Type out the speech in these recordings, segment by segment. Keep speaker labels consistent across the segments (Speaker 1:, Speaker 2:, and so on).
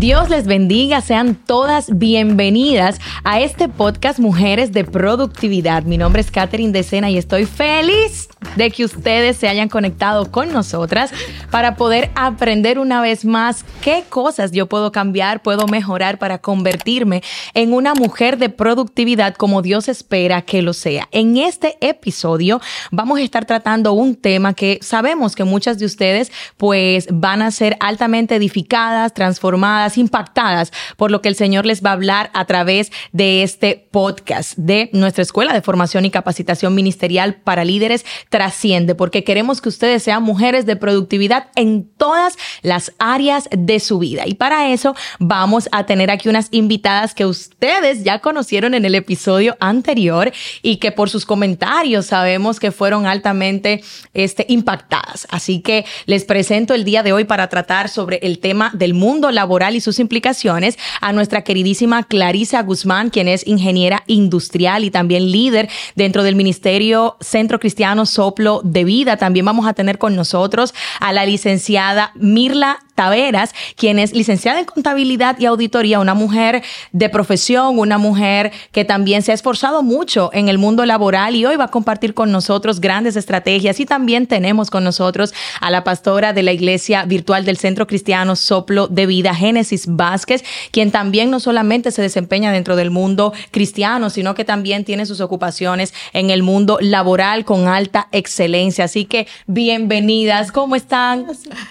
Speaker 1: Dios les bendiga, sean todas bienvenidas a este podcast Mujeres de Productividad. Mi nombre es Katherine Decena y estoy feliz de que ustedes se hayan conectado con nosotras para poder aprender una vez más qué cosas yo puedo cambiar, puedo mejorar para convertirme en una mujer de productividad como Dios espera que lo sea. En este episodio vamos a estar tratando un tema que sabemos que muchas de ustedes pues van a ser altamente edificadas, transformadas, impactadas por lo que el Señor les va a hablar a través de este podcast de nuestra Escuela de Formación y Capacitación Ministerial para Líderes Trasciende, porque queremos que ustedes sean mujeres de productividad en todas las áreas de su vida. Y para eso vamos a tener aquí unas invitadas que ustedes ya conocieron en el episodio anterior y que por sus comentarios sabemos que fueron altamente este, impactadas. Así que les presento el día de hoy para tratar sobre el tema del mundo laboral y sus implicaciones a nuestra queridísima Clarisa Guzmán, quien es ingeniera industrial y también líder dentro del Ministerio Centro Cristiano Soplo de Vida. También vamos a tener con nosotros a la licenciada Mirla Taveras, quien es licenciada en contabilidad y auditoría, una mujer de profesión, una mujer que también se ha esforzado mucho en el mundo laboral y hoy va a compartir con nosotros grandes estrategias. Y también tenemos con nosotros a la pastora de la Iglesia Virtual del Centro Cristiano Soplo de Vida, Génesis Vázquez, quien también no solamente se desempeña dentro del mundo cristiano, sino que también tiene sus ocupaciones en el mundo laboral con alta excelencia. Así que bienvenidas, ¿cómo están?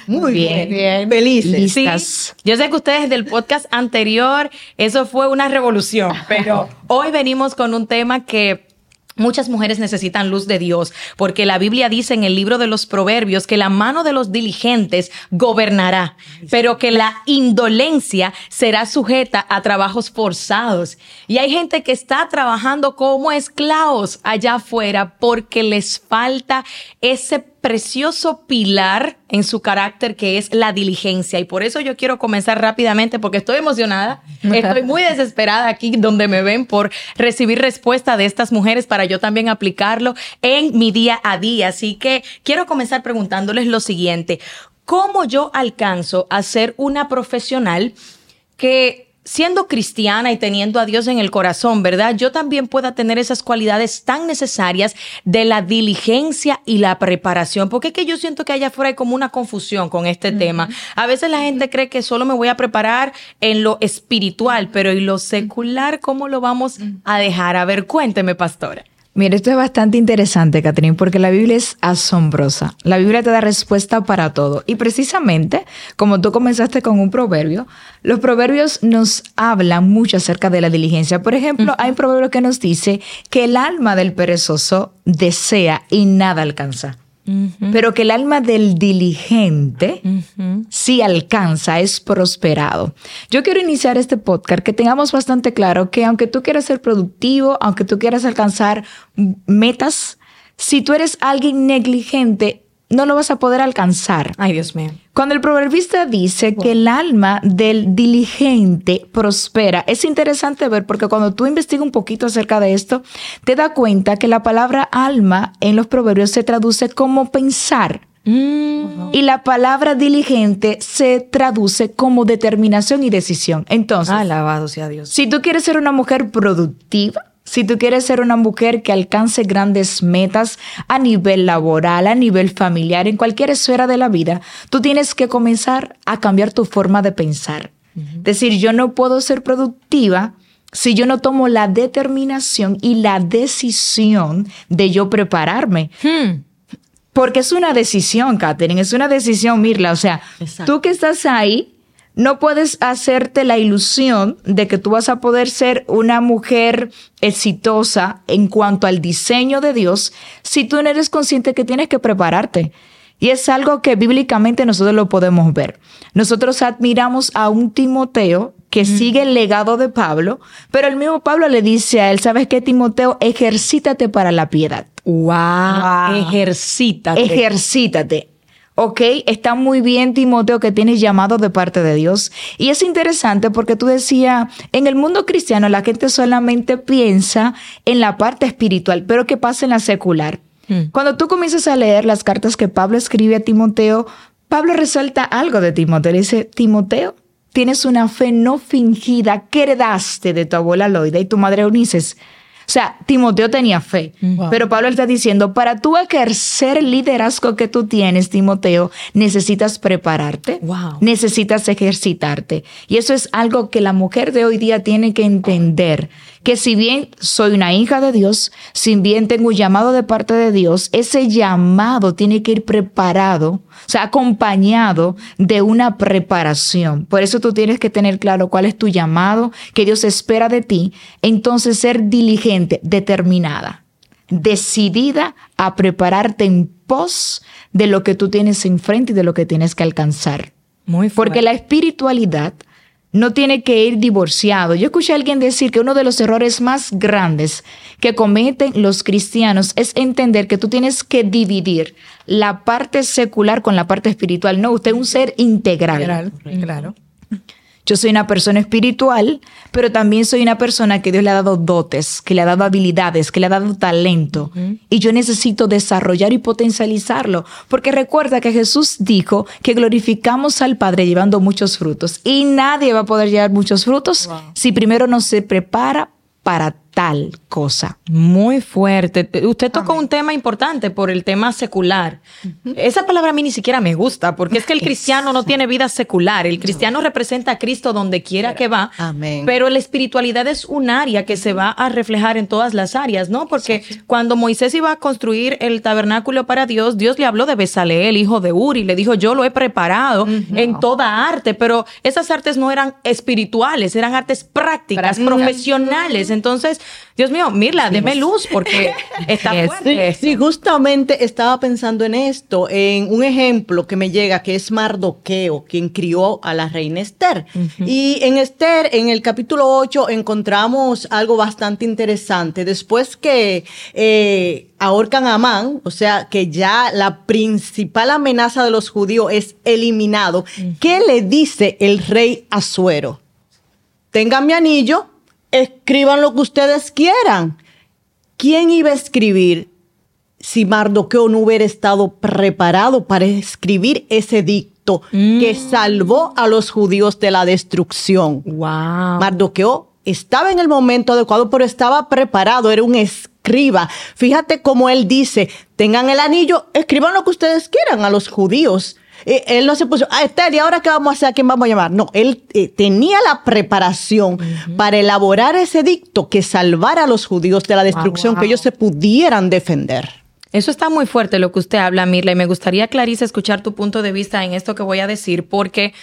Speaker 2: Muy bien, bien felices.
Speaker 1: yo sé que ustedes del podcast anterior, eso fue una revolución, pero hoy venimos con un tema que Muchas mujeres necesitan luz de Dios, porque la Biblia dice en el libro de los Proverbios que la mano de los diligentes gobernará, pero que la indolencia será sujeta a trabajos forzados. Y hay gente que está trabajando como esclavos allá afuera porque les falta ese precioso pilar en su carácter que es la diligencia. Y por eso yo quiero comenzar rápidamente porque estoy emocionada, estoy muy desesperada aquí donde me ven por recibir respuesta de estas mujeres para yo también aplicarlo en mi día a día. Así que quiero comenzar preguntándoles lo siguiente, ¿cómo yo alcanzo a ser una profesional que siendo cristiana y teniendo a Dios en el corazón, ¿verdad? Yo también pueda tener esas cualidades tan necesarias de la diligencia y la preparación, porque es que yo siento que allá afuera hay como una confusión con este tema. A veces la gente cree que solo me voy a preparar en lo espiritual, pero ¿y lo secular cómo lo vamos a dejar? A ver, cuénteme, pastora.
Speaker 2: Mira, esto es bastante interesante, Catherine, porque la Biblia es asombrosa. La Biblia te da respuesta para todo. Y precisamente, como tú comenzaste con un proverbio, los proverbios nos hablan mucho acerca de la diligencia. Por ejemplo, hay un proverbio que nos dice que el alma del perezoso desea y nada alcanza. Pero que el alma del diligente sí alcanza, es prosperado. Yo quiero iniciar este podcast que tengamos bastante claro que aunque tú quieras ser productivo, aunque tú quieras alcanzar metas, si tú eres alguien negligente, no lo vas a poder alcanzar.
Speaker 1: Ay, Dios mío.
Speaker 2: Cuando el proverbista dice que el alma del diligente prospera, es interesante ver porque cuando tú investigas un poquito acerca de esto, te das cuenta que la palabra alma en los proverbios se traduce como pensar. Mm. Y la palabra diligente se traduce como determinación y decisión. Entonces,
Speaker 1: alabado sea Dios.
Speaker 2: Si tú quieres ser una mujer productiva, si tú quieres ser una mujer que alcance grandes metas a nivel laboral, a nivel familiar, en cualquier esfera de la vida, tú tienes que comenzar a cambiar tu forma de pensar. Es Decir, yo no puedo ser productiva si yo no tomo la determinación y la decisión de yo prepararme. Hmm. Porque es una decisión, Katherine, es una decisión, Mirla. O sea, tú que estás ahí, no puedes hacerte la ilusión de que tú vas a poder ser una mujer exitosa en cuanto al diseño de Dios si tú no eres consciente que tienes que prepararte. Y es algo que bíblicamente nosotros lo podemos ver. Nosotros admiramos a un Timoteo que sigue el legado de Pablo, pero el mismo Pablo le dice a él, ¿sabes qué, Timoteo? Ejercítate para la piedad.
Speaker 1: Wow. Ejercítate.
Speaker 2: Ejercítate. ¿Ok? Está muy bien, Timoteo, que tienes llamado de parte de Dios. Y es interesante porque tú decías, en el mundo cristiano la gente solamente piensa en la parte espiritual, pero ¿qué pasa en la secular? Hmm. Cuando tú comienzas a leer las cartas que Pablo escribe a Timoteo, Pablo resalta algo de Timoteo. Le dice, Timoteo, tienes una fe no fingida que heredaste de tu abuela Loida y tu madre Eunices. O sea, Timoteo tenía fe, pero Pablo está diciendo, para tú ejercer el liderazgo que tú tienes, Timoteo, necesitas prepararte, necesitas ejercitarte. Y eso es algo que la mujer de hoy día tiene que entender que si bien soy una hija de Dios, si bien tengo un llamado de parte de Dios, ese llamado tiene que ir preparado, o sea, acompañado de una preparación. Por eso tú tienes que tener claro cuál es tu llamado, que Dios espera de ti, entonces ser diligente, determinada, decidida a prepararte en pos de lo que tú tienes enfrente y de lo que tienes que alcanzar. Muy Porque la espiritualidad no tiene que ir divorciado. Yo escuché a alguien decir que uno de los errores más grandes que cometen los cristianos es entender que tú tienes que dividir la parte secular con la parte espiritual. No, usted es un ser integral. claro. Yo soy una persona espiritual, pero también soy una persona que Dios le ha dado dotes, que le ha dado habilidades, que le ha dado talento. Y yo necesito desarrollar y potencializarlo. Porque recuerda que Jesús dijo que glorificamos al Padre llevando muchos frutos. Y nadie va a poder llevar muchos frutos si primero no se prepara para tal cosa.
Speaker 1: Muy fuerte. Usted tocó un tema importante por el tema secular. Esa palabra a mí ni siquiera me gusta, porque es que el cristiano no tiene vida secular. El cristiano representa a Cristo donde quiera que va. Amén. Pero la espiritualidad es un área que se va a reflejar en todas las áreas, ¿no? Porque cuando Moisés iba a construir el tabernáculo para Dios, Dios le habló de Besaleel, hijo de Uri, le dijo, yo lo he preparado en toda arte, pero esas artes no eran espirituales, eran artes prácticas, profesionales. Entonces, Dios mío, Mirla, deme luz porque está fuerte.
Speaker 3: Sí, justamente estaba pensando en esto, en un ejemplo que me llega, que es Mardoqueo, quien crió a la reina Esther. Y en Esther, en el capítulo 8, encontramos algo bastante interesante. Después que eh, ahorcan a Amán, o sea, que ya la principal amenaza de los judíos es eliminado, ¿qué le dice el rey Azuero? Tengan mi anillo, escriban lo que ustedes quieran. ¿Quién iba a escribir si Mardoqueo no hubiera estado preparado para escribir ese dicto que mm. salvó a los judíos de la destrucción?
Speaker 1: Wow.
Speaker 3: Mardoqueo estaba en el momento adecuado, pero estaba preparado, era un escriba. Fíjate cómo él dice, tengan el anillo, escriban lo que ustedes quieran a los judíos. Eh, él no se puso, ah, Esther, ¿y ahora qué vamos a hacer? ¿A quién vamos a llamar? No, él eh, tenía la preparación para elaborar ese dicto que salvara a los judíos de la destrucción, que ellos se pudieran defender.
Speaker 1: Eso está muy fuerte lo que usted habla, Mirla, y me gustaría, Clarice, escuchar tu punto de vista en esto que voy a decir, porque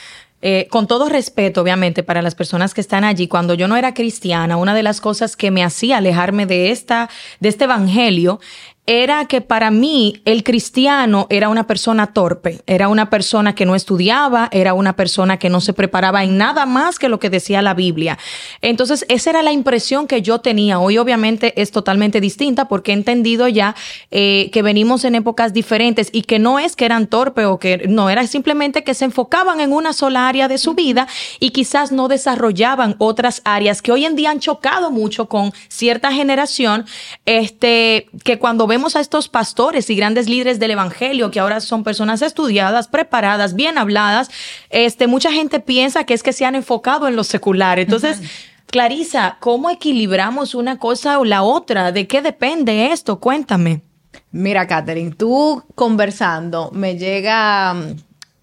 Speaker 1: eh, con todo respeto, obviamente, para las personas que están allí, cuando yo no era cristiana, una de las cosas que me hacía alejarme de esta, de este evangelio, era que para mí el cristiano era una persona torpe, era una persona que no estudiaba, era una persona que no se preparaba en nada más que lo que decía la Biblia. Entonces, esa era la impresión que yo tenía. Hoy obviamente es totalmente distinta porque he entendido ya eh, que venimos en épocas diferentes y que no es que eran torpe o que no, era simplemente que se enfocaban en una sola área de su vida y quizás no desarrollaban otras áreas que hoy en día han chocado mucho con cierta generación, este, que cuando vemos a estos pastores y grandes líderes del evangelio que ahora son personas estudiadas, preparadas, bien habladas, este, mucha gente piensa que es que se han enfocado en lo secular. Entonces, Clarisa, ¿cómo equilibramos una cosa o la otra? ¿De qué depende esto? Cuéntame.
Speaker 4: Mira, Catherine, tú conversando, me llega um,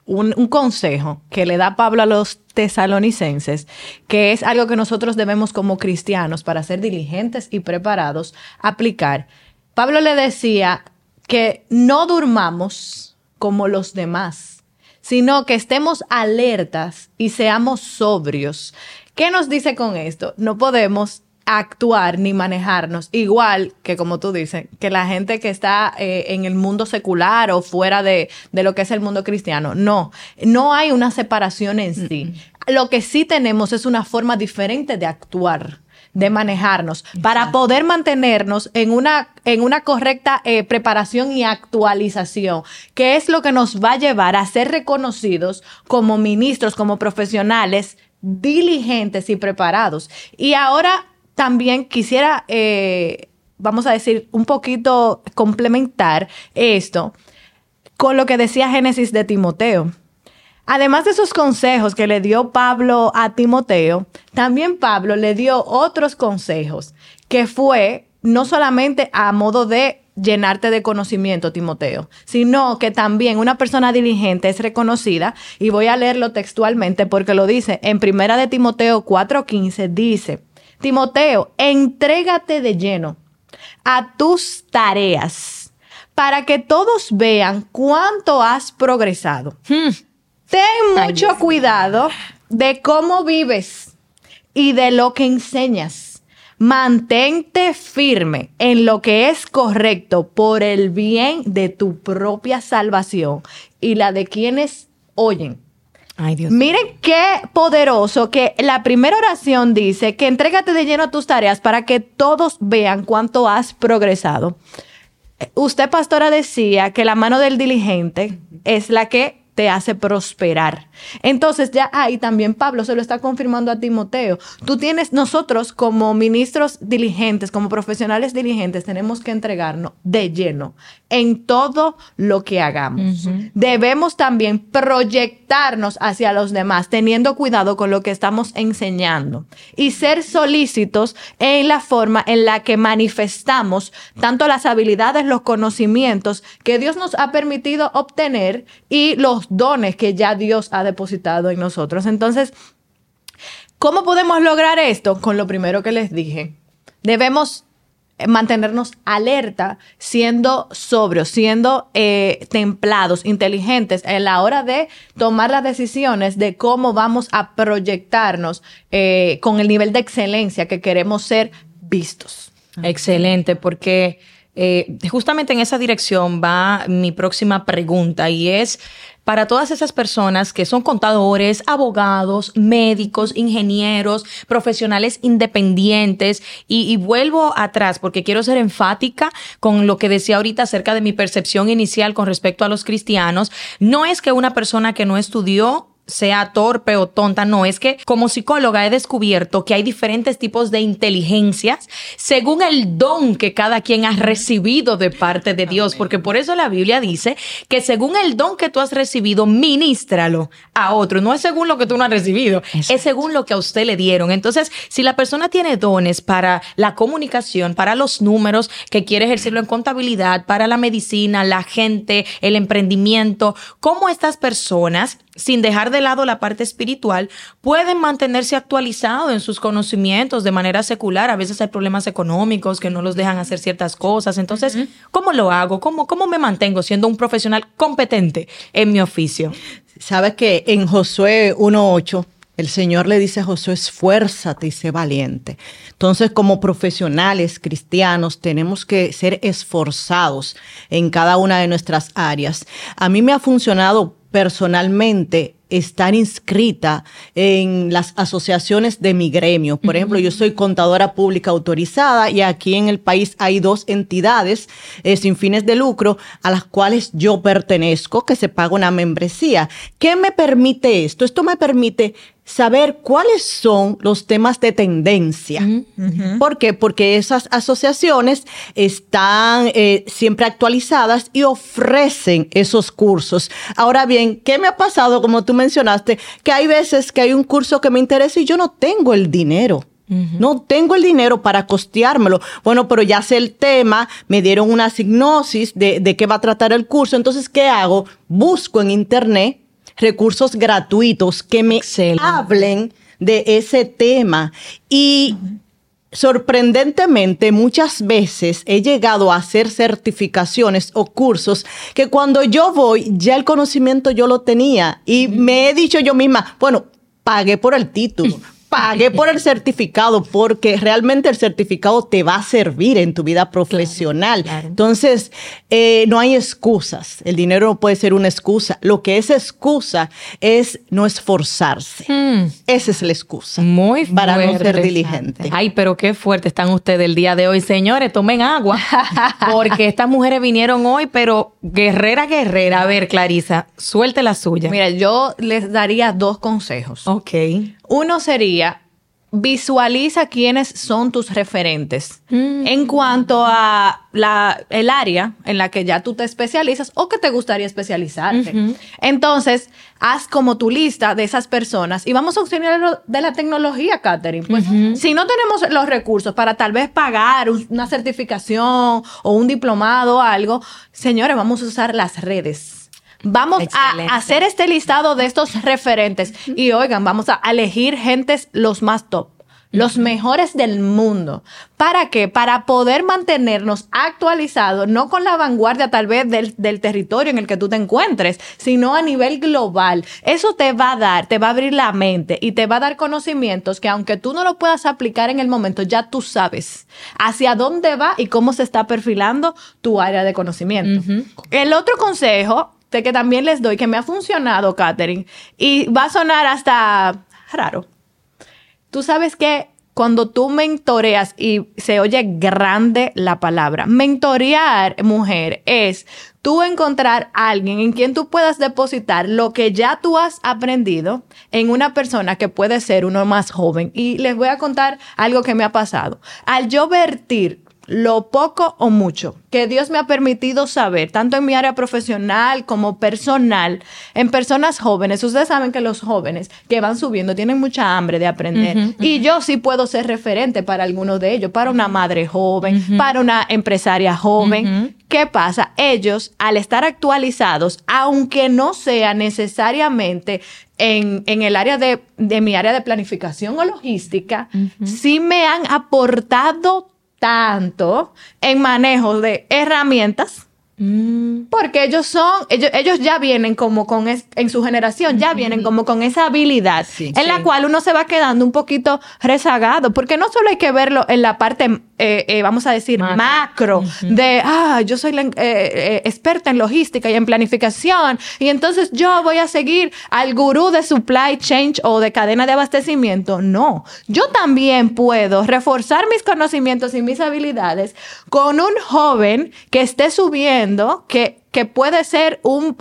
Speaker 4: un, un, consejo que le da Pablo a los tesalonicenses, que es algo que nosotros debemos como cristianos, para ser diligentes y preparados, aplicar. Pablo le decía que no durmamos como los demás, sino que estemos alertas y seamos sobrios. ¿Qué nos dice con esto? No podemos actuar ni manejarnos igual que como tú dices, que la gente que está eh, en el mundo secular o fuera de, de, lo que es el mundo cristiano. No, no hay una separación en sí. Lo que sí tenemos es una forma diferente de actuar de manejarnos para poder mantenernos en una, en una correcta eh, preparación y actualización, que es lo que nos va a llevar a ser reconocidos como ministros, como profesionales diligentes y preparados. Y ahora también quisiera, eh, vamos a decir, un poquito complementar esto con lo que decía Génesis de Timoteo. Además de esos consejos que le dio Pablo a Timoteo, también Pablo le dio otros consejos, que fue no solamente a modo de llenarte de conocimiento, Timoteo, sino que también una persona diligente es reconocida, y voy a leerlo textualmente porque lo dice en Primera de Timoteo 4:15, dice, Timoteo, entrégate de lleno a tus tareas para que todos vean cuánto has progresado.
Speaker 1: Hmm.
Speaker 4: Ten mucho cuidado de cómo vives y de lo que enseñas. Mantente firme en lo que es correcto por el bien de tu propia salvación y la de quienes oyen.
Speaker 1: Ay, Dios.
Speaker 4: Miren qué poderoso que la primera oración dice que entrégate de lleno a tus tareas para que todos vean cuánto has progresado. Usted, pastora, decía que la mano del diligente es la que te hace prosperar. Entonces ya ahí también Pablo se lo está confirmando a Timoteo. Tú tienes, nosotros como ministros diligentes, como profesionales diligentes, tenemos que entregarnos de lleno en todo lo que hagamos. Debemos también proyectarnos hacia los demás, teniendo cuidado con lo que estamos enseñando y ser solícitos en la forma en la que manifestamos tanto las habilidades, los conocimientos que Dios nos ha permitido obtener y los dones que ya Dios ha depositado en nosotros. Entonces, ¿cómo podemos lograr esto? Con lo primero que les dije. Debemos mantenernos alerta, siendo sobrios, siendo eh, templados, inteligentes en la hora de tomar las decisiones de cómo vamos a proyectarnos eh, con el nivel de excelencia que queremos ser vistos.
Speaker 1: Excelente, porque eh, justamente en esa dirección va mi próxima pregunta y es para todas esas personas que son contadores, abogados, médicos, ingenieros, profesionales independientes. Y, vuelvo atrás porque quiero ser enfática con lo que decía ahorita acerca de mi percepción inicial con respecto a los cristianos. No es que una persona que no estudió sea torpe o tonta, no, es que como psicóloga he descubierto que hay diferentes tipos de inteligencias según el don que cada quien ha recibido de parte de Dios, porque por eso la Biblia dice que según el don que tú has recibido, ministralo a otro, no es según lo que tú no has recibido, es según lo que a usted le dieron. Entonces, si la persona tiene dones para la comunicación, para los números, que quiere ejercerlo en contabilidad, para la medicina, la gente, el emprendimiento, ¿cómo estas personas sin dejar de lado la parte espiritual, pueden mantenerse actualizados en sus conocimientos de manera secular. A veces hay problemas económicos que no los dejan hacer ciertas cosas. Entonces, ¿cómo lo hago? ¿Cómo, ¿Cómo me mantengo siendo un profesional competente en mi oficio?
Speaker 3: Sabes que en Josué 1.8 el Señor le dice a Josué, esfuérzate y sé valiente. Entonces, como profesionales cristianos, tenemos que ser esforzados en cada una de nuestras áreas. A mí me ha funcionado personalmente estar inscrita en las asociaciones de mi gremio. Por ejemplo, yo soy contadora pública autorizada y aquí en el país hay dos entidades eh, sin fines de lucro a las cuales yo pertenezco, que se paga una membresía. ¿Qué me permite esto? Esto me permite saber cuáles son los temas de tendencia. ¿Por qué? Porque esas asociaciones están eh, siempre actualizadas y ofrecen esos cursos. Ahora bien, ¿qué me ha pasado, como tú mencionaste, que hay veces que hay un curso que me interesa y yo no tengo el dinero? No tengo el dinero para costeármelo. Bueno, pero ya sé el tema, me dieron una signosis de, de qué va a tratar el curso. Entonces, ¿qué hago? Busco en internet recursos gratuitos que me hablen de ese tema. Y sorprendentemente, muchas veces he llegado a hacer certificaciones o cursos que cuando yo voy, ya el conocimiento yo lo tenía y me he dicho yo misma, bueno, pagué por el título, pagué por el certificado porque realmente el certificado te va a servir en tu vida profesional. Entonces, eh, no hay excusas. El dinero no puede ser una excusa. Lo que es excusa es no esforzarse.
Speaker 1: Hmm.
Speaker 3: Esa es la excusa.
Speaker 1: Muy fuerte.
Speaker 3: Para no ser diligente.
Speaker 1: Ay, pero qué fuerte están ustedes el día de hoy. Señores, tomen agua. porque estas mujeres vinieron hoy, pero guerrera, guerrera. A ver, Clarisa, suelte la suya.
Speaker 4: Mira, yo les daría dos consejos.
Speaker 1: Ok.
Speaker 4: Uno sería visualiza quiénes son tus referentes. En cuanto a la, el área en la que ya tú te especializas o que te gustaría especializarte. Entonces, haz como tu lista de esas personas. Y vamos a auxiliar de la tecnología, Catherine. Pues, si no tenemos los recursos para tal vez pagar una certificación o un diplomado o algo, señores, vamos a usar las redes Vamos a hacer este listado de estos referentes y oigan, vamos a elegir gentes los más top los mejores del mundo. ¿Para qué? Para poder mantenernos actualizados, no con la vanguardia tal vez del, del, territorio en el que tú te encuentres, sino a nivel global. Eso te va a dar, te va a abrir la mente y te va a dar conocimientos que aunque tú no lo puedas aplicar en el momento, ya tú sabes hacia dónde va y cómo se está perfilando tu área de conocimiento. El otro consejo que también les doy, que me ha funcionado, Katherine, y va a sonar hasta raro. Tú sabes que cuando tú mentoreas y se oye grande la palabra, mentorear, mujer, es tú encontrar a alguien en quien tú puedas depositar lo que ya tú has aprendido en una persona que puede ser uno más joven. Y les voy a contar algo que me ha pasado. Al yo vertir lo poco o mucho que Dios me ha permitido saber, tanto en mi área profesional como personal, en personas jóvenes. Ustedes saben que los jóvenes que van subiendo tienen mucha hambre de aprender. Y yo sí puedo ser referente para algunos de ellos, para una madre joven, para una empresaria joven. ¿Qué pasa? Ellos, al estar actualizados, aunque no sea necesariamente en, el área de, mi área de planificación o logística, sí me han aportado tanto en manejo de herramientas Mm. Porque ellos son, ellos, ellos ya vienen como con, en su generación, ya vienen como con esa habilidad en la cual uno se va quedando un poquito rezagado, porque no solo hay que verlo en la parte, eh, eh, vamos a decir, macro, de, ah, yo soy la, eh, experta en logística y en planificación, y entonces yo voy a seguir al gurú de supply chain o de cadena de abastecimiento. No, yo también puedo reforzar mis conocimientos y mis habilidades con un joven que esté subiendo que, que puede ser un,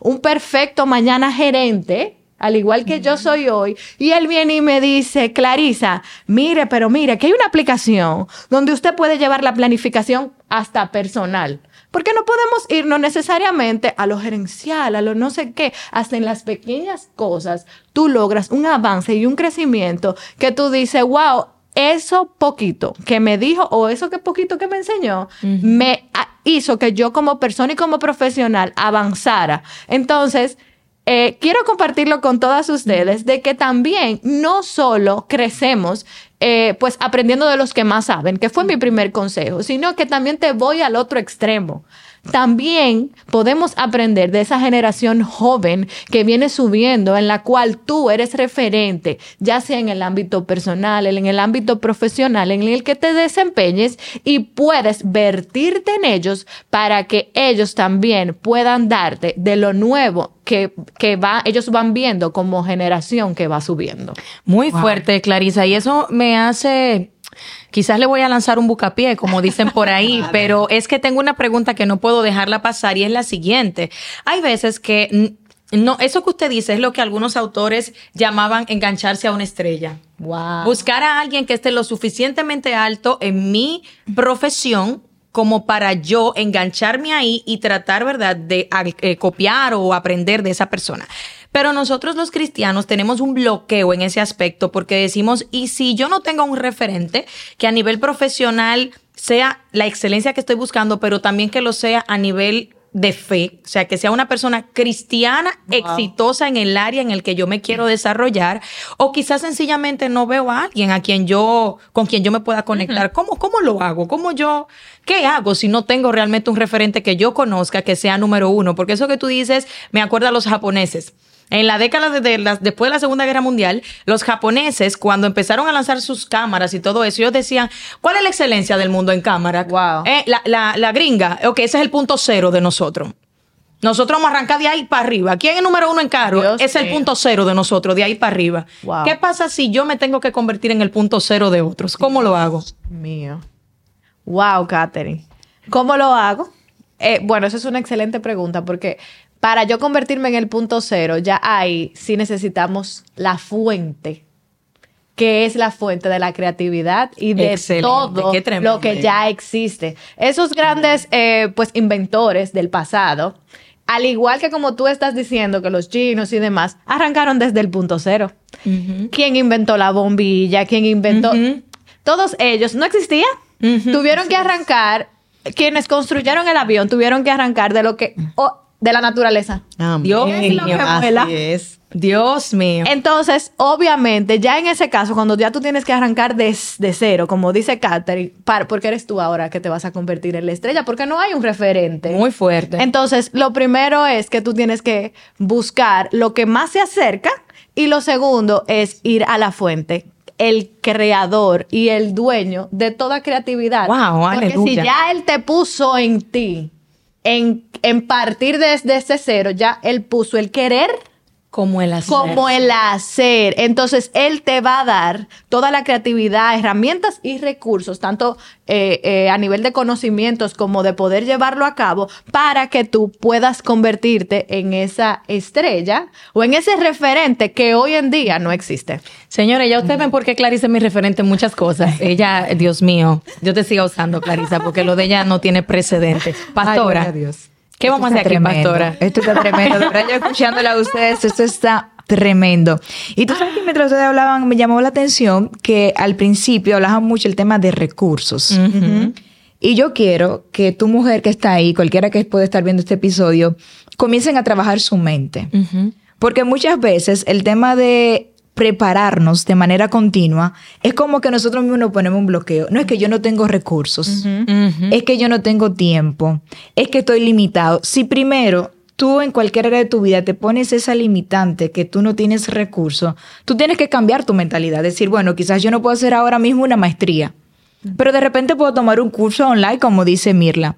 Speaker 4: un, perfecto mañana gerente, al igual que yo soy hoy, y él viene y me dice, Clarisa, mire, pero mire, que hay una aplicación donde usted puede llevar la planificación hasta personal. Porque no podemos irnos necesariamente a lo gerencial, a lo no sé qué, hasta en las pequeñas cosas tú logras un avance y un crecimiento que tú dices, wow, eso poquito que me dijo o eso que poquito que me enseñó, me hizo que yo como persona y como profesional avanzara. Entonces, eh, quiero compartirlo con todas ustedes de que también no solo crecemos eh, pues aprendiendo de los que más saben, que fue mi primer consejo, sino que también te voy al otro extremo también podemos aprender de esa generación joven que viene subiendo, en la cual tú eres referente, ya sea en el ámbito personal, en el ámbito profesional, en el que te desempeñes y puedes vertirte en ellos para que ellos también puedan darte de lo nuevo que, que va, ellos van viendo como generación que va subiendo.
Speaker 1: Muy fuerte, Clarisa, y eso me hace Quizás le voy a lanzar un bucapié, como dicen por ahí, pero es que tengo una pregunta que no puedo dejarla pasar y es la siguiente. Hay veces que no, eso que usted dice es lo que algunos autores llamaban engancharse a una estrella. Buscar a alguien que esté lo suficientemente alto en mi profesión como para yo engancharme ahí y tratar, ¿verdad?, de eh, copiar o aprender de esa persona. Pero nosotros los cristianos tenemos un bloqueo en ese aspecto porque decimos, ¿y si yo no tengo un referente que a nivel profesional sea la excelencia que estoy buscando, pero también que lo sea a nivel de fe, o sea, que sea una persona cristiana exitosa en el área en el que yo me quiero desarrollar, o quizás sencillamente no veo a alguien a quien yo, con quien yo me pueda conectar. ¿Cómo, ¿Cómo lo hago? ¿Cómo yo, qué hago si no tengo realmente un referente que yo conozca, que sea número uno? Porque eso que tú dices me acuerda a los japoneses. En la década de, las, después de la Segunda Guerra Mundial, los japoneses, cuando empezaron a lanzar sus cámaras y todo eso, ellos decían, ¿cuál es la excelencia del mundo en cámara?
Speaker 4: Wow.
Speaker 1: Eh, la, la, gringa, ok, ese es el punto cero de nosotros. Nosotros vamos a arrancar de ahí para arriba. ¿Quién es el número uno en carro? es el punto cero de nosotros, de ahí para arriba. ¿Qué pasa si yo me tengo que convertir en el punto cero de otros? ¿Cómo lo hago?
Speaker 4: Mío. Wow, Katherine. ¿Cómo lo hago? Eh, bueno, esa es una excelente pregunta porque para yo convertirme en el punto cero, ya ahí sí necesitamos la fuente que es la fuente de la creatividad y de
Speaker 1: Excelente,
Speaker 4: todo lo que ya existe. Esos grandes eh, pues inventores del pasado, al igual que como tú estás diciendo que los chinos y demás, arrancaron desde el punto cero. ¿Quién inventó la bombilla? ¿Quién inventó? Todos ellos no existían. Tuvieron que arrancar, quienes construyeron el avión tuvieron que arrancar de lo que, de la naturaleza.
Speaker 3: Amén.
Speaker 1: Dios
Speaker 4: mío,
Speaker 3: Así es.
Speaker 1: Dios mío.
Speaker 4: Entonces, obviamente, ya en ese caso, cuando ya tú tienes que arrancar de, de cero, como dice Katherine, para- porque eres tú ahora que te vas a convertir en la estrella, porque no hay un referente.
Speaker 1: Muy fuerte.
Speaker 4: Entonces, lo primero es que tú tienes que buscar lo que más se acerca y lo segundo es ir a la fuente, el creador y el dueño de toda creatividad.
Speaker 1: Wow,
Speaker 4: Porque si ya él te puso en ti, en, en partir desde ese cero, ya él puso el querer
Speaker 1: como el hacer.
Speaker 4: como el hacer. Entonces, Él te va a dar toda la creatividad, herramientas y recursos, tanto eh, eh, a nivel de conocimientos como de poder llevarlo a cabo, para que tú puedas convertirte en esa estrella o en ese referente que hoy en día no existe.
Speaker 1: Señores, ya ustedes ven por qué Clarisa es mi referente en muchas cosas. Ella, Dios mío, yo te siga usando, Clarisa, porque lo de ella no tiene precedentes. Pastora,
Speaker 2: Ay, Dios.
Speaker 1: ¿Qué vamos a hacer aquí,
Speaker 2: tremendo.
Speaker 1: pastora?
Speaker 2: Esto está tremendo. De verdad, yo escuchándola a ustedes, esto está tremendo. Y tú sabes que mientras ustedes hablaban, me llamó la atención que al principio hablaban mucho el tema de recursos. Y yo quiero que tu mujer que está ahí, cualquiera que puede estar viendo este episodio, comiencen a trabajar su mente. Porque muchas veces el tema de prepararnos de manera continua es como que nosotros mismos nos ponemos un bloqueo. No es que yo no tengo recursos, es que yo no tengo tiempo, es que estoy limitado. Si primero tú en cualquier área de tu vida te pones esa limitante que tú no tienes recursos, tú tienes que cambiar tu mentalidad. Decir, bueno, quizás yo no puedo hacer ahora mismo una maestría, pero de repente puedo tomar un curso online, como dice Mirla.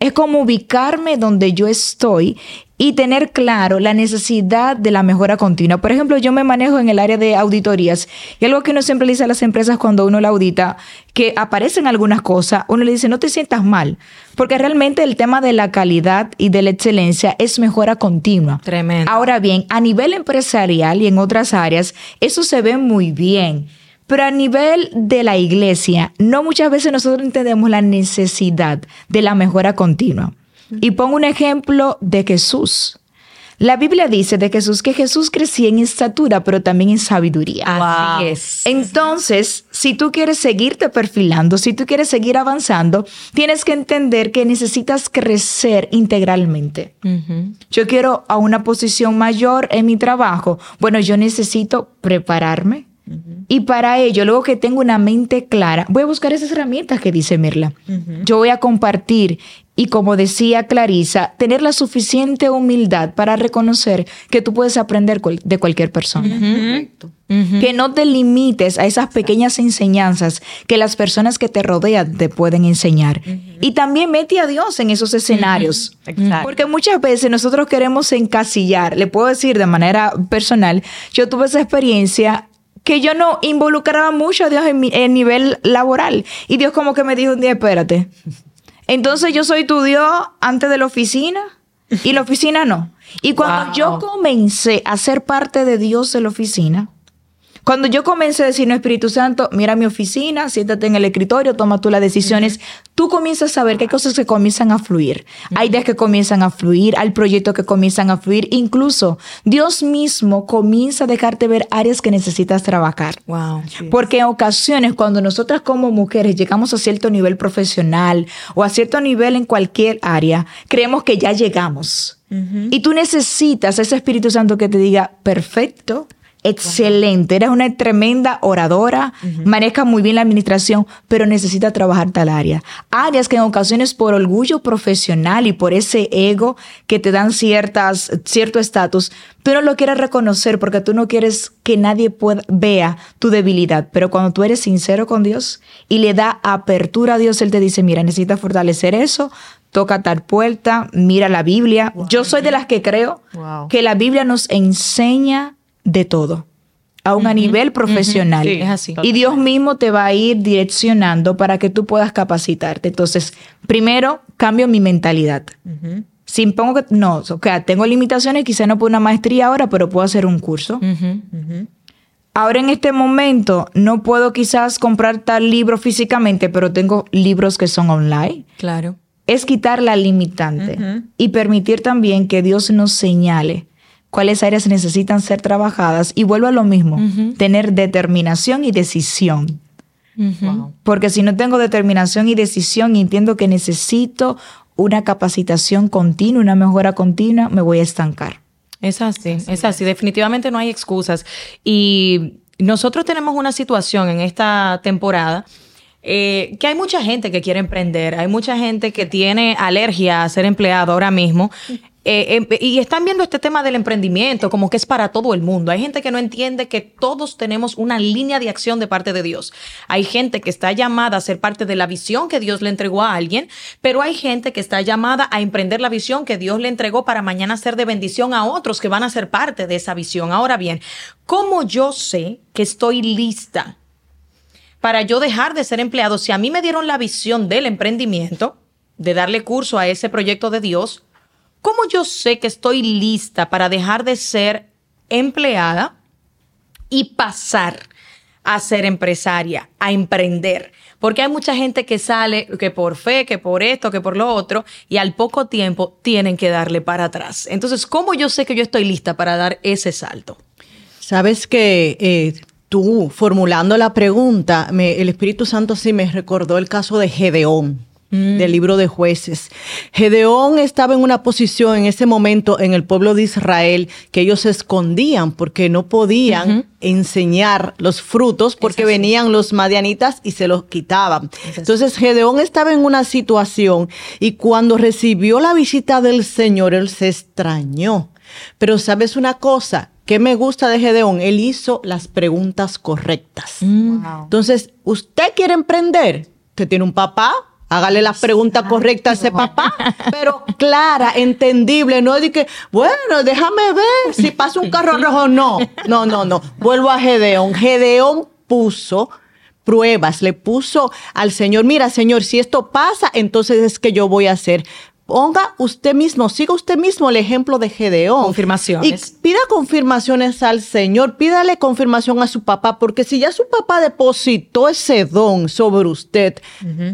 Speaker 2: Es como ubicarme donde yo estoy y tener claro la necesidad de la mejora continua. Por ejemplo, yo me manejo en el área de auditorías y algo que uno siempre le dice a las empresas cuando uno la audita, que aparecen algunas cosas, uno le dice, no te sientas mal, porque realmente el tema de la calidad y de la excelencia es mejora continua.
Speaker 1: Tremendo.
Speaker 2: Ahora bien, a nivel empresarial y en otras áreas, eso se ve muy bien. Pero a nivel de la iglesia, no muchas veces nosotros entendemos la necesidad de la mejora continua. Y pongo un ejemplo de Jesús. La Biblia dice de Jesús que Jesús crecía en estatura, pero también en sabiduría.
Speaker 1: Así es.
Speaker 2: Entonces, si tú quieres seguirte perfilando, si tú quieres seguir avanzando, tienes que entender que necesitas crecer integralmente. Yo quiero a una posición mayor en mi trabajo. Bueno, yo necesito prepararme. Y para ello, luego que tengo una mente clara, voy a buscar esas herramientas que dice Mirla. Yo voy a compartir y como decía Clarisa, tener la suficiente humildad para reconocer que tú puedes aprender cual- de cualquier persona. Que no te limites a esas pequeñas enseñanzas que las personas que te rodean te pueden enseñar. Y también mete a Dios en esos escenarios.
Speaker 4: Exacto.
Speaker 2: Porque muchas veces nosotros queremos encasillar. Le puedo decir de manera personal, yo tuve esa experiencia que yo no involucraba mucho a Dios en mi en nivel laboral. Y Dios como que me dijo un día, espérate. Entonces yo soy tu Dios antes de la oficina y la oficina no. Y cuando
Speaker 1: Wow.
Speaker 2: yo comencé a ser parte de Dios en la oficina, cuando yo comencé a decir, no, Espíritu Santo, mira mi oficina, siéntate en el escritorio, toma tú las decisiones, tú comienzas a ver qué cosas que comienzan a fluir. Hay ideas que comienzan a fluir, hay proyectos que comienzan a fluir. Incluso Dios mismo comienza a dejarte ver áreas que necesitas trabajar.
Speaker 1: Wow.
Speaker 2: Porque en ocasiones cuando nosotras como mujeres llegamos a cierto nivel profesional o a cierto nivel en cualquier área, creemos que ya llegamos. Y tú necesitas ese Espíritu Santo que te diga, perfecto, excelente, eres una tremenda oradora, manejas muy bien la administración, pero necesitas trabajar tal área. Áreas que en ocasiones por orgullo profesional y por ese ego que te dan ciertas, cierto estatus, tú no lo quieres reconocer porque tú no quieres que nadie pueda, vea tu debilidad. Pero cuando tú eres sincero con Dios y le da apertura a Dios, Él te dice, mira, necesitas fortalecer eso, toca tal puerta, mira la Biblia. Yo soy de las que creo
Speaker 4: Wow.
Speaker 2: que la Biblia nos enseña de todo, aún a nivel profesional.
Speaker 1: Sí, es así.
Speaker 2: Y Dios mismo te va a ir direccionando para que tú puedas capacitarte. Entonces, primero, cambio mi mentalidad. Si pongo que, no, o sea, tengo limitaciones, quizá no puedo una maestría ahora, pero puedo hacer un curso. Ahora en este momento no puedo quizás comprar tal libro físicamente, pero tengo libros que son online.
Speaker 1: Claro.
Speaker 2: Es quitar la limitante y permitir también que Dios nos señale cuáles áreas necesitan ser trabajadas y vuelvo a lo mismo, tener determinación y decisión. Porque si no tengo determinación y decisión y entiendo que necesito una capacitación continua, una mejora continua, me voy a estancar.
Speaker 1: Es así, es así. Definitivamente no hay excusas. Y nosotros tenemos una situación en esta temporada eh, que hay mucha gente que quiere emprender, hay mucha gente que tiene alergia a ser empleado ahora mismo. Eh, em, y están viendo este tema del emprendimiento como que es para todo el mundo. Hay gente que no entiende que todos tenemos una línea de acción de parte de Dios. Hay gente que está llamada a ser parte de la visión que Dios le entregó a alguien, pero hay gente que está llamada a emprender la visión que Dios le entregó para mañana ser de bendición a otros que van a ser parte de esa visión. Ahora bien, ¿cómo yo sé que estoy lista para yo dejar de ser empleado? Si a mí me dieron la visión del emprendimiento, de darle curso a ese proyecto de Dios, ¿Cómo yo sé que estoy lista para dejar de ser empleada y pasar a ser empresaria, a emprender? Porque hay mucha gente que sale que por fe, que por esto, que por lo otro, y al poco tiempo tienen que darle para atrás. Entonces, ¿cómo yo sé que yo estoy lista para dar ese salto?
Speaker 3: Sabes que eh, tú, formulando la pregunta, el Espíritu Santo sí me recordó el caso de Gedeón. Mm. del libro de jueces. Gedeón estaba en una posición en ese momento en el pueblo de Israel que ellos se escondían porque no podían enseñar los frutos porque venían los madianitas y se los quitaban. Entonces Gedeón estaba en una situación y cuando recibió la visita del Señor, él se extrañó. Pero sabes una cosa, ¿Qué me gusta de Gedeón? Él hizo las preguntas correctas. Mm. Entonces, ¿usted quiere emprender? ¿Usted tiene un papá? Hágale la pregunta correcta a ese papá, pero clara, entendible, no de que, bueno, déjame ver si pasa un carro rojo. No, no, no, no. Vuelvo a Gedeón. Gedeón puso pruebas, le puso al Señor, mira, Señor, si esto pasa, entonces es que yo voy a hacer ponga usted mismo, siga usted mismo el ejemplo de Gedeón.
Speaker 1: Confirmaciones.
Speaker 3: Y pida confirmaciones al Señor, pídale confirmación a su papá, porque si ya su papá depositó ese don sobre usted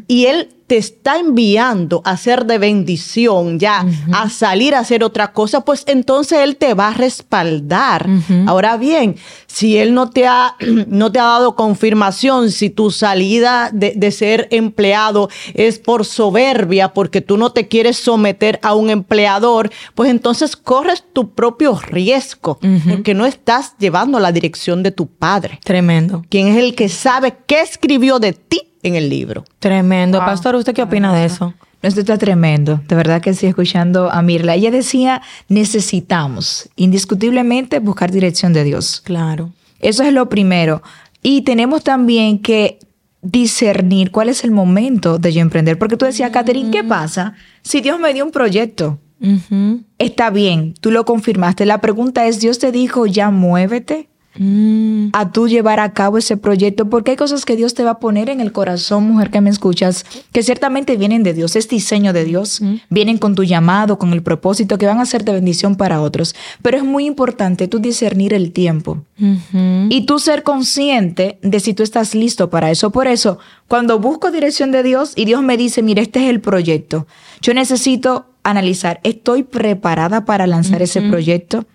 Speaker 3: y él te está enviando a ser de bendición, ya a salir a hacer otra cosa, pues entonces Él te va a respaldar. Ahora bien, si Él no te, ha, no te ha dado confirmación, si tu salida de, ser empleado es por soberbia, porque tú no te quieres someter a un empleador, pues entonces corres tu propio riesgo, porque no estás llevando la dirección de tu padre.
Speaker 1: Tremendo.
Speaker 3: Quien es el que sabe qué escribió de ti en el libro.
Speaker 1: Tremendo. Pastor, ¿usted qué opina de eso?
Speaker 2: Esto está tremendo, de verdad que sí, escuchando a Mirla. Ella decía, necesitamos indiscutiblemente buscar dirección de Dios.
Speaker 1: Claro.
Speaker 2: Eso es lo primero. Y tenemos también que discernir cuál es el momento de yo emprender. Porque tú decías, Catherine, ¿qué pasa si Dios me dio un proyecto? Está bien, tú lo confirmaste. La pregunta es, Dios te dijo, ya muévete. Mm. a tú llevar a cabo ese proyecto, porque hay cosas que Dios te va a poner en el corazón, mujer que me escuchas, que ciertamente vienen de Dios, es diseño de Dios, vienen con tu llamado, con el propósito, que van a ser de bendición para otros. Pero es muy importante tú discernir el tiempo y tú ser consciente de si tú estás listo para eso. Por eso, cuando busco dirección de Dios y Dios me dice, mire, este es el proyecto, yo necesito analizar, ¿estoy preparada para lanzar ese proyecto?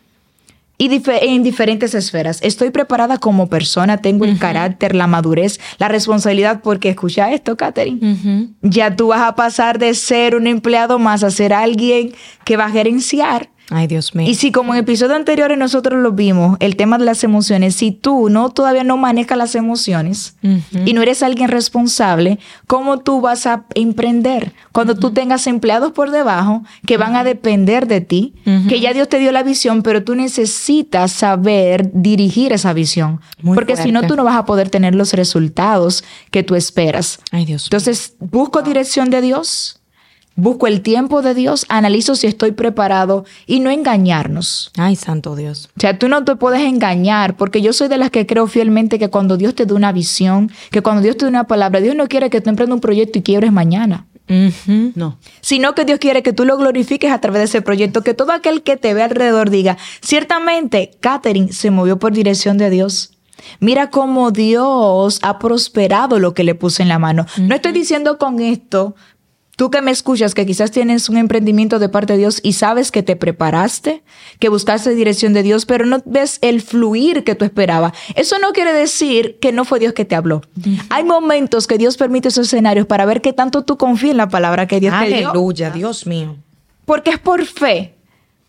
Speaker 2: Y en diferentes esferas. Estoy preparada como persona, tengo el carácter, la madurez, la responsabilidad, porque escucha esto, Katherine. Ya tú vas a pasar de ser un empleado más a ser alguien que va a gerenciar
Speaker 1: Ay, Dios mío.
Speaker 2: Y si como en episodios anteriores nosotros lo vimos, el tema de las emociones, si tú no todavía no manejas las emociones y no eres alguien responsable, ¿cómo tú vas a emprender? Cuando tú tengas empleados por debajo que van a depender de ti, que ya Dios te dio la visión, pero tú necesitas saber dirigir esa visión. Porque si no, tú no vas a poder tener los resultados que tú esperas.
Speaker 1: Ay, Dios.
Speaker 2: Entonces, busco dirección de Dios Busco el tiempo de Dios, analizo si estoy preparado y no engañarnos.
Speaker 1: Ay, santo Dios.
Speaker 2: O sea, tú no te puedes engañar, porque yo soy de las que creo fielmente que cuando Dios te da una visión, que cuando Dios te da una palabra, Dios no quiere que tú emprendas un proyecto y quiebres mañana.
Speaker 1: No.
Speaker 2: Sino que Dios quiere que tú lo glorifiques a través de ese proyecto, que todo aquel que te ve alrededor diga, ciertamente, Catherine se movió por dirección de Dios. Mira cómo Dios ha prosperado lo que le puso en la mano. No estoy diciendo con esto, tú que me escuchas, que quizás tienes un emprendimiento de parte de Dios y sabes que te preparaste, que buscaste dirección de Dios, pero no ves el fluir que tú esperabas. Eso no quiere decir que no fue Dios que te habló. Hay momentos que Dios permite esos escenarios para ver qué tanto tú confías en la palabra que Dios te dio.
Speaker 1: Aleluya, Dios mío.
Speaker 2: Porque es por fe.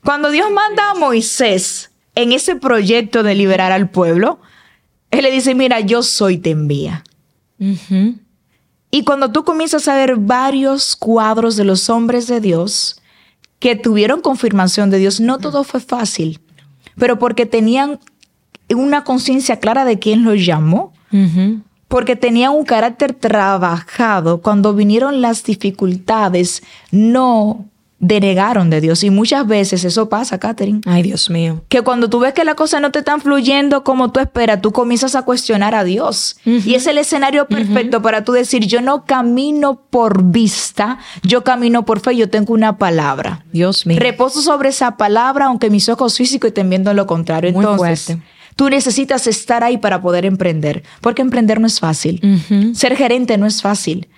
Speaker 2: Cuando Dios manda a Moisés en ese proyecto de liberar al pueblo, Él le dice, mira, yo soy, te envía. Y cuando tú comienzas a ver varios cuadros de los hombres de Dios que tuvieron confirmación de Dios, no todo fue fácil, pero porque tenían una conciencia clara de quién los llamó, porque tenían un carácter trabajado, cuando vinieron las dificultades, no denegaron de Dios. Y muchas veces eso pasa, Catherine.
Speaker 1: Ay, Dios mío.
Speaker 2: Que cuando tú ves que las cosas no te están fluyendo como tú esperas, tú comienzas a cuestionar a Dios. Y es el escenario perfecto para tú decir, yo no camino por vista, yo camino por fe, yo tengo una palabra.
Speaker 1: Dios mío.
Speaker 2: Reposo sobre esa palabra, aunque mis ojos físicos estén viendo lo contrario.
Speaker 1: Muy
Speaker 2: Entonces,
Speaker 1: fuerte.
Speaker 2: tú necesitas estar ahí para poder emprender, porque emprender no es fácil. Ser gerente no es fácil.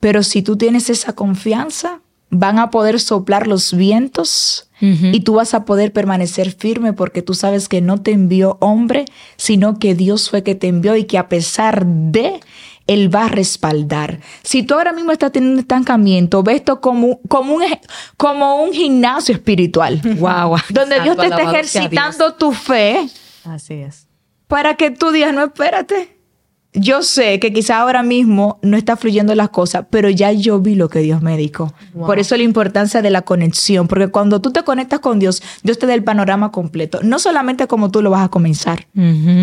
Speaker 2: Pero si tú tienes esa confianza, van a poder soplar los vientos y tú vas a poder permanecer firme porque tú sabes que no te envió hombre, sino que Dios fue que te envió y que a pesar de, Él va a respaldar. Si tú ahora mismo estás teniendo un estancamiento, ve esto como, como, un, como un gimnasio espiritual.
Speaker 1: Wow.
Speaker 2: Donde Dios te está ejercitando tu fe
Speaker 4: Así es.
Speaker 2: para que tú digas, no, espérate. Yo sé que quizá ahora mismo no está fluyendo las cosas, pero ya yo vi lo que Dios me dijo. Por eso la importancia de la conexión, porque cuando tú te conectas con Dios, Dios te da el panorama completo. No solamente como tú lo vas a comenzar,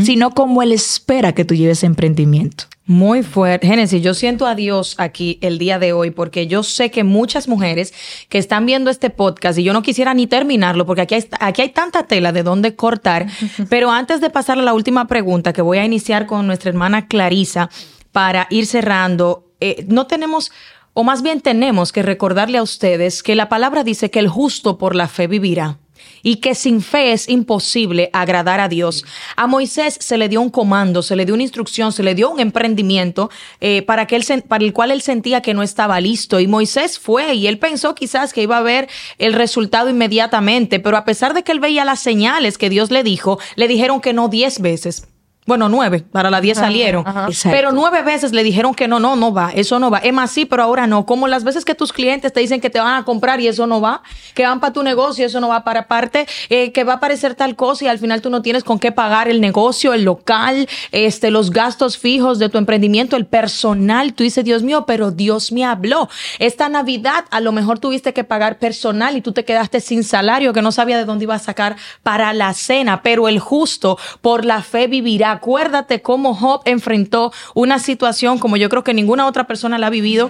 Speaker 2: sino como Él espera que tú lleves emprendimiento.
Speaker 1: Muy fuerte. Génesis, yo siento a Dios aquí el día de hoy porque yo sé que muchas mujeres que están viendo este podcast y yo no quisiera ni terminarlo porque aquí hay, aquí hay tanta tela de dónde cortar, pero antes de pasar a la última pregunta que voy a iniciar con nuestra hermana Clarisa para ir cerrando, eh, no tenemos... O más bien tenemos que recordarle a ustedes que la palabra dice que el justo por la fe vivirá y que sin fe es imposible agradar a Dios. A Moisés se le dio un comando, se le dio una instrucción, se le dio un emprendimiento eh, para, que él, para el cual él sentía que no estaba listo. Y Moisés fue y él pensó quizás que iba a ver el resultado inmediatamente, pero a pesar de que él veía las señales que Dios le dijo, le dijeron que no diez veces. Bueno, nueve, para las diez salieron.
Speaker 2: Exacto.
Speaker 1: Pero nueve veces le dijeron que no, no, no va, eso no va. Es más, sí, pero ahora no. Como las veces que tus clientes te dicen que te van a comprar y eso no va, que van para tu negocio y eso no va para parte, eh, que va a aparecer tal cosa y al final tú no tienes con qué pagar el negocio, el local, este, los gastos fijos de tu emprendimiento, el personal. Tú dices, Dios mío, pero Dios me habló. Esta Navidad a lo mejor tuviste que pagar personal y tú te quedaste sin salario que no sabía de dónde iba a sacar para la cena, pero el justo por la fe vivirá. Acuérdate cómo Job enfrentó una situación como yo creo que ninguna otra persona la ha vivido.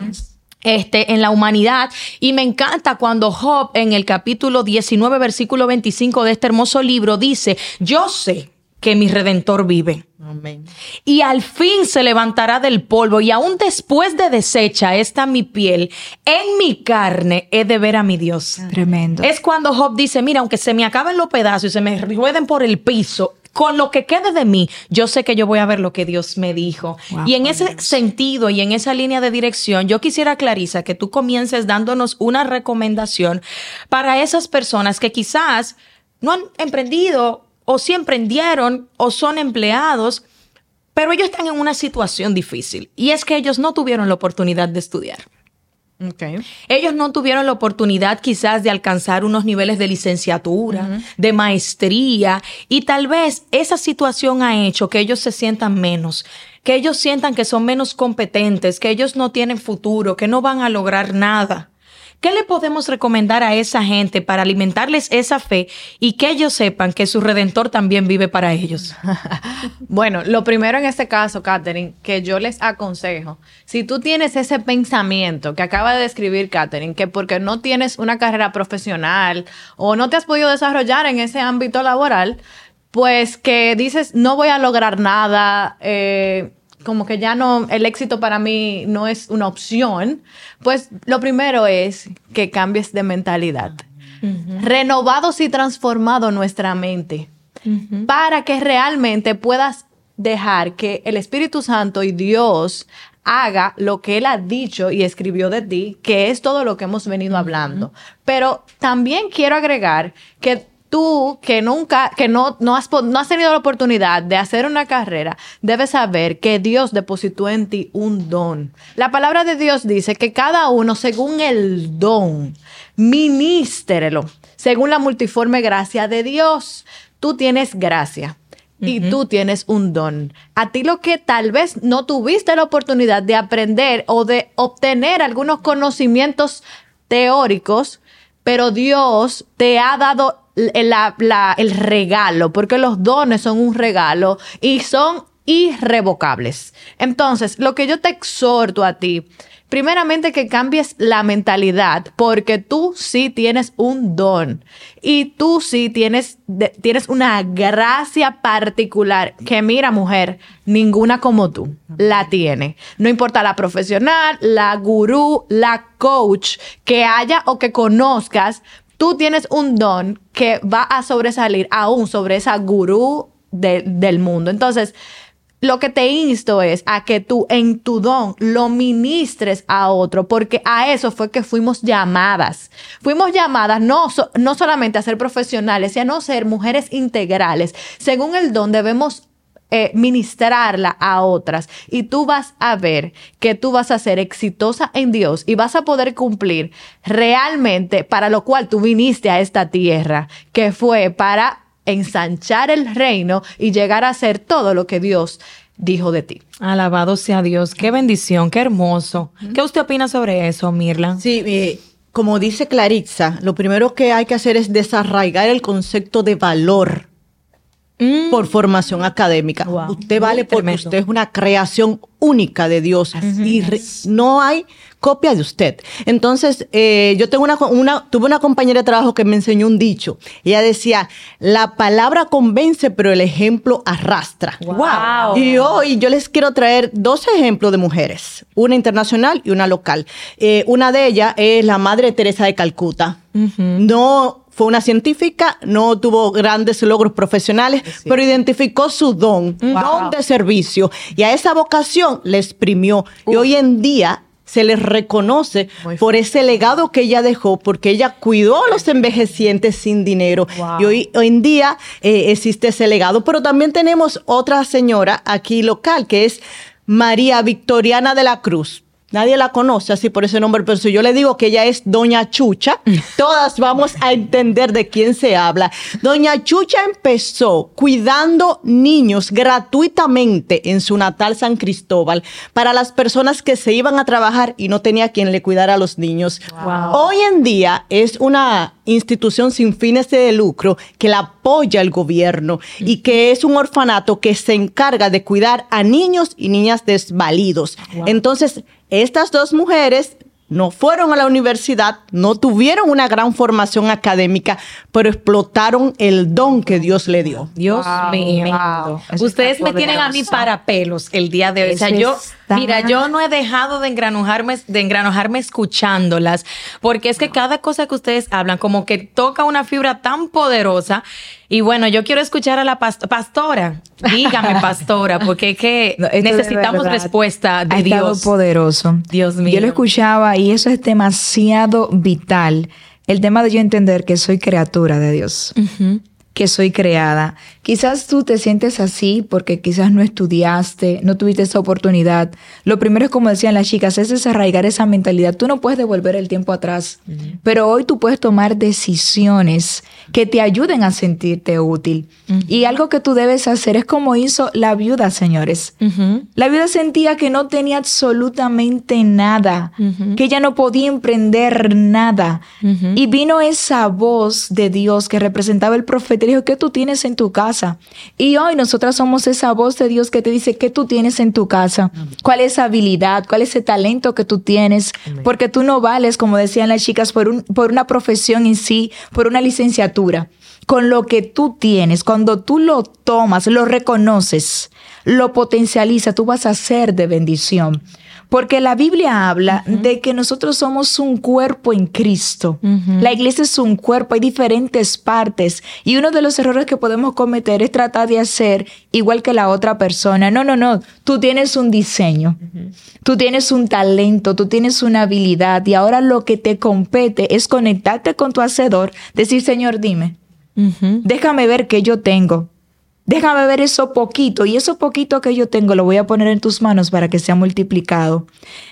Speaker 1: Este, en la humanidad. Y me encanta cuando Job en el capítulo 19, versículo 25 de este hermoso libro dice, yo sé que mi redentor vive
Speaker 3: Amén.
Speaker 1: y al fin se levantará del polvo y aún después de deshecha esta mi piel, en mi carne he de ver a mi Dios.
Speaker 2: Tremendo.
Speaker 1: Es cuando Job dice, mira, aunque se me acaben los pedazos y se me rueden por el piso, con lo que quede de mí, yo sé que yo voy a ver lo que Dios me dijo.
Speaker 2: Wow,
Speaker 1: y en ese sentido y en esa línea de dirección, yo quisiera, Clarisa, que tú comiences dándonos una recomendación para esas personas que quizás no han emprendido o sí emprendieron o son empleados, pero ellos están en una situación difícil y es que ellos no tuvieron la oportunidad de estudiar.
Speaker 4: Ok.
Speaker 1: Ellos no tuvieron la oportunidad quizás de alcanzar unos niveles de licenciatura, de maestría, y tal vez esa situación ha hecho que ellos se sientan menos, que ellos sientan que son menos competentes, que ellos no tienen futuro, que no van a lograr nada. ¿Qué le podemos recomendar a esa gente para alimentarles esa fe y que ellos sepan que su redentor también vive para ellos?
Speaker 4: Bueno, lo primero en este caso, Katherine, que yo les aconsejo, si tú tienes ese pensamiento que acaba de describir Katherine, que porque no tienes una carrera profesional o no te has podido desarrollar en ese ámbito laboral, pues que dices, no voy a lograr nada, eh, como que ya no, el éxito para mí no es una opción, pues lo primero es que cambies de mentalidad. Renovados y transformado nuestra mente. para que realmente puedas dejar que el Espíritu Santo y Dios haga lo que Él ha dicho y escribió de ti, que es todo lo que hemos venido hablando. Pero también quiero agregar que tú que nunca, que no, no, has, no has tenido la oportunidad de hacer una carrera, debes saber que Dios depositó en ti un don. La palabra de Dios dice que cada uno, según el don, ministrelo, según la multiforme gracia de Dios. Tú tienes gracia y tú tienes un don. A ti lo que tal vez no tuviste la oportunidad de aprender o de obtener algunos conocimientos teóricos, pero Dios te ha dado el, regalo, porque los dones son un regalo y son irrevocables. Entonces, lo que yo te exhorto a ti primeramente que cambies la mentalidad, porque tú sí tienes un don y tú sí tienes, tienes una gracia particular que mira mujer, ninguna como tú la tiene. No importa la profesional, la gurú, la coach que haya o que conozcas, tú tienes un don que va a sobresalir aún sobre esa gurú del mundo. Entonces, lo que te insto es a que tú en tu don lo ministres a otro, porque a eso fue que fuimos llamadas. Fuimos llamadas no, no solamente a ser profesionales, sino a ser mujeres integrales. Según el don debemos eh, ministrarla a otras y tú vas a ver que tú vas a ser exitosa en Dios y vas a poder cumplir realmente para lo cual tú viniste a esta tierra, que fue para ensanchar el reino y llegar a ser todo lo que Dios dijo de ti.
Speaker 1: Alabado sea Dios, qué bendición, qué hermoso. ¿Qué usted opina sobre eso, Mirla?
Speaker 3: Sí, eh, como dice Claritza, lo primero que hay que hacer es desarraigar el concepto de valor Mm. por formación académica. Usted vale porque usted es una creación única de Dios y no hay copia de usted. Entonces, eh, yo tengo una, tuve una compañera de trabajo que me enseñó un dicho. Ella decía, la palabra convence, pero el ejemplo arrastra. Y hoy yo les quiero traer dos ejemplos de mujeres, una internacional y una local. Eh, una de ellas es la Madre Teresa de Calcuta. No fue una científica, no tuvo grandes logros profesionales, pero identificó su don, don de servicio, y a esa vocación le exprimió. Y hoy en día se le reconoce por ese legado que ella dejó, porque ella cuidó a los envejecientes sin dinero. Y hoy, hoy, en día eh, existe ese legado. Pero también tenemos otra señora aquí local, que es María Victoriana de la Cruz. Nadie la conoce así por ese nombre, pero si yo le digo que ella es Doña Chucha, todas vamos a entender de quién se habla. Doña Chucha empezó cuidando niños gratuitamente en su natal San Cristóbal para las personas que se iban a trabajar y no tenía quien le cuidara a los niños. Hoy en día es una institución sin fines de lucro que la apoya el gobierno y que es un orfanato que se encarga de cuidar a niños y niñas desvalidos. Entonces, estas dos mujeres no fueron a la universidad, no tuvieron una gran formación académica, pero explotaron el don que Dios le dio.
Speaker 1: Dios mío. Ustedes me tienen a mí para pelos el día de hoy. o sea, yo, mira, yo no he dejado de engranojarme, de engranojarme escuchándolas, porque es que cada cosa que ustedes hablan, como que toca una fibra tan poderosa. Y bueno, yo quiero escuchar a la pastora. Dígame, pastora, porque es que necesitamos respuesta de
Speaker 2: ha
Speaker 1: Dios.
Speaker 2: poderoso.
Speaker 1: Dios mío.
Speaker 2: Yo lo escuchaba y eso es demasiado vital. El tema de yo entender que soy criatura de Dios que soy creada. Quizás tú te sientes así porque quizás no estudiaste, no tuviste esa oportunidad. Lo primero es, como decían las chicas, es desarraigar esa mentalidad. Tú no puedes devolver el tiempo atrás, pero hoy tú puedes tomar decisiones que te ayuden a sentirte útil. Y algo que tú debes hacer es como hizo la viuda, señores. La viuda sentía que no tenía absolutamente nada, que ella no podía emprender nada. Y vino esa voz de Dios que representaba el profeta dijo, ¿qué tú tienes en tu casa? Y hoy nosotras somos esa voz de Dios que te dice, ¿qué tú tienes en tu casa? ¿Cuál es esa habilidad? ¿Cuál es ese talento que tú tienes? Porque tú no vales, como decían las chicas, por, un, por una profesión en sí, por una licenciatura. Con lo que tú tienes, cuando tú lo tomas, lo reconoces, lo potencializa, tú vas a ser de bendición. Porque la Biblia habla de que nosotros somos un cuerpo en Cristo. La iglesia es un cuerpo, hay diferentes partes. Y uno de los errores que podemos cometer es tratar de hacer igual que la otra persona. No, no, no. Tú tienes un diseño, tú tienes un talento, tú tienes una habilidad. Y ahora lo que te compete es conectarte con tu hacedor, decir, Señor, dime, déjame ver qué yo tengo Déjame ver eso poquito y eso poquito que yo tengo lo voy a poner en tus manos para que sea multiplicado.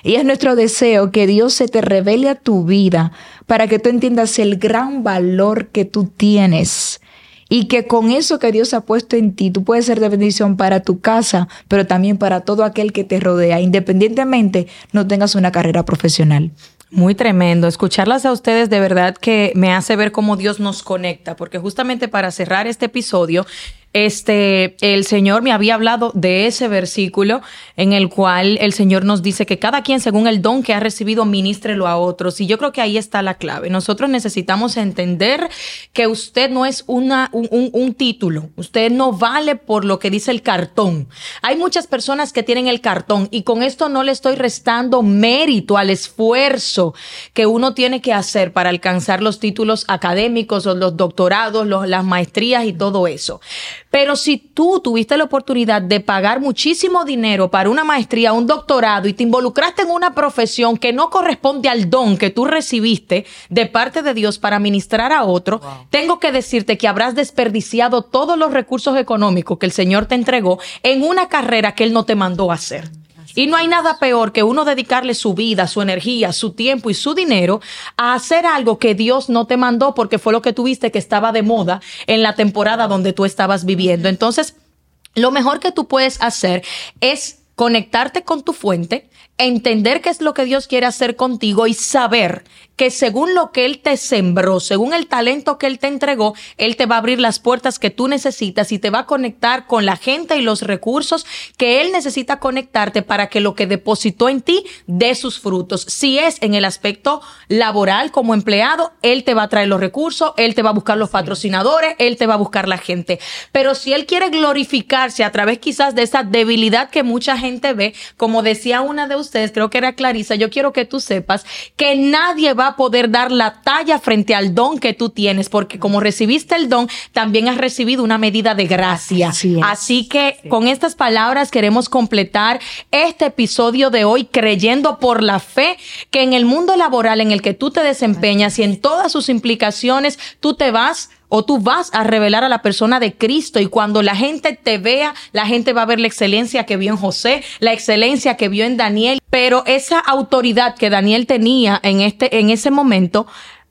Speaker 2: Y es nuestro deseo que Dios se te revele a tu vida para que tú entiendas el gran valor que tú tienes y que con eso que Dios ha puesto en ti, tú puedes ser de bendición para tu casa, pero también para todo aquel que te rodea, independientemente no tengas una carrera profesional.
Speaker 1: Muy tremendo. Escucharlas a ustedes de verdad que me hace ver cómo Dios nos conecta, porque justamente para cerrar este episodio, este, el Señor me había hablado de ese versículo en el cual el Señor nos dice que cada quien según el don que ha recibido ministrelo a otros. Y yo creo que ahí está la clave. Nosotros necesitamos entender que usted no es una, un, un título. Usted no vale por lo que dice el cartón. Hay muchas personas que tienen el cartón y con esto no le estoy restando mérito al esfuerzo que uno tiene que hacer para alcanzar los títulos académicos o los doctorados, los, las maestrías y todo eso. Pero si tú tuviste la oportunidad de pagar muchísimo dinero para una maestría, un doctorado y te involucraste en una profesión que no corresponde al don que tú recibiste de parte de Dios para ministrar a otro, tengo que decirte que habrás desperdiciado todos los recursos económicos que el Señor te entregó en una carrera que Él no te mandó a hacer. Y no hay nada peor que uno dedicarle su vida, su energía, su tiempo y su dinero a hacer algo que Dios no te mandó porque fue lo que tuviste que estaba de moda en la temporada donde tú estabas viviendo. Entonces, lo mejor que tú puedes hacer es conectarte con tu fuente, entender qué es lo que Dios quiere hacer contigo y saber que según lo que Él te sembró, según el talento que Él te entregó, Él te va a abrir las puertas que tú necesitas y te va a conectar con la gente y los recursos que Él necesita conectarte para que lo que depositó en ti dé sus frutos. Si es en el aspecto laboral como empleado, Él te va a traer los recursos, Él te va a buscar los patrocinadores, Él te va a buscar la gente. Pero si Él quiere glorificarse a través quizás de esa debilidad que mucha gente ve, como decía una de ustedes, creo que era Clarisa, yo quiero que tú sepas que nadie va a poder dar la talla frente al don que tú tienes, porque como recibiste el don, también has recibido una medida de gracia. Así, que con estas palabras queremos completar este episodio de hoy creyendo por la fe que en el mundo laboral en el que tú te desempeñas y en todas sus implicaciones, tú te vas o tú vas a revelar a la persona de Cristo y cuando la gente te vea, la gente va a ver la excelencia que vio en José, la excelencia que vio en Daniel, pero esa autoridad que Daniel tenía en este en ese momento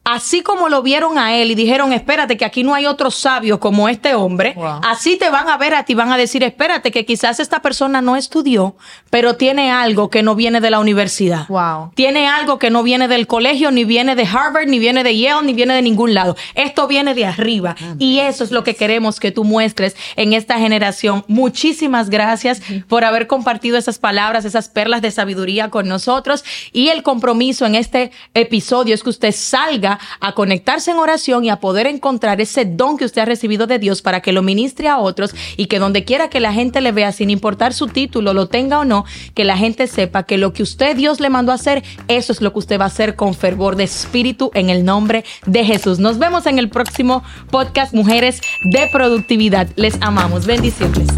Speaker 1: Así como lo vieron a él y dijeron, espérate, que aquí no hay otro sabio como este hombre, así te van a ver a ti, van a decir, espérate, que quizás esta persona no estudió, pero tiene algo que no viene de la universidad.
Speaker 4: Wow.
Speaker 1: Tiene algo que no viene del colegio, ni viene de Harvard, ni viene de Yale, ni viene de ningún lado. Esto viene de arriba. Y eso es lo que queremos que tú muestres en esta generación. Muchísimas gracias por haber compartido esas palabras, esas perlas de sabiduría con nosotros. Y el compromiso en este episodio es que usted salga a conectarse en oración y a poder encontrar ese don que usted ha recibido de Dios para que lo ministre a otros y que donde quiera que la gente le vea, sin importar su título, lo tenga o no, que la gente sepa que lo que usted Dios le mandó a hacer, eso es lo que usted va a hacer con fervor de espíritu en el nombre de Jesús. Nos vemos en el próximo podcast Mujeres de Productividad. Les amamos. Bendiciones.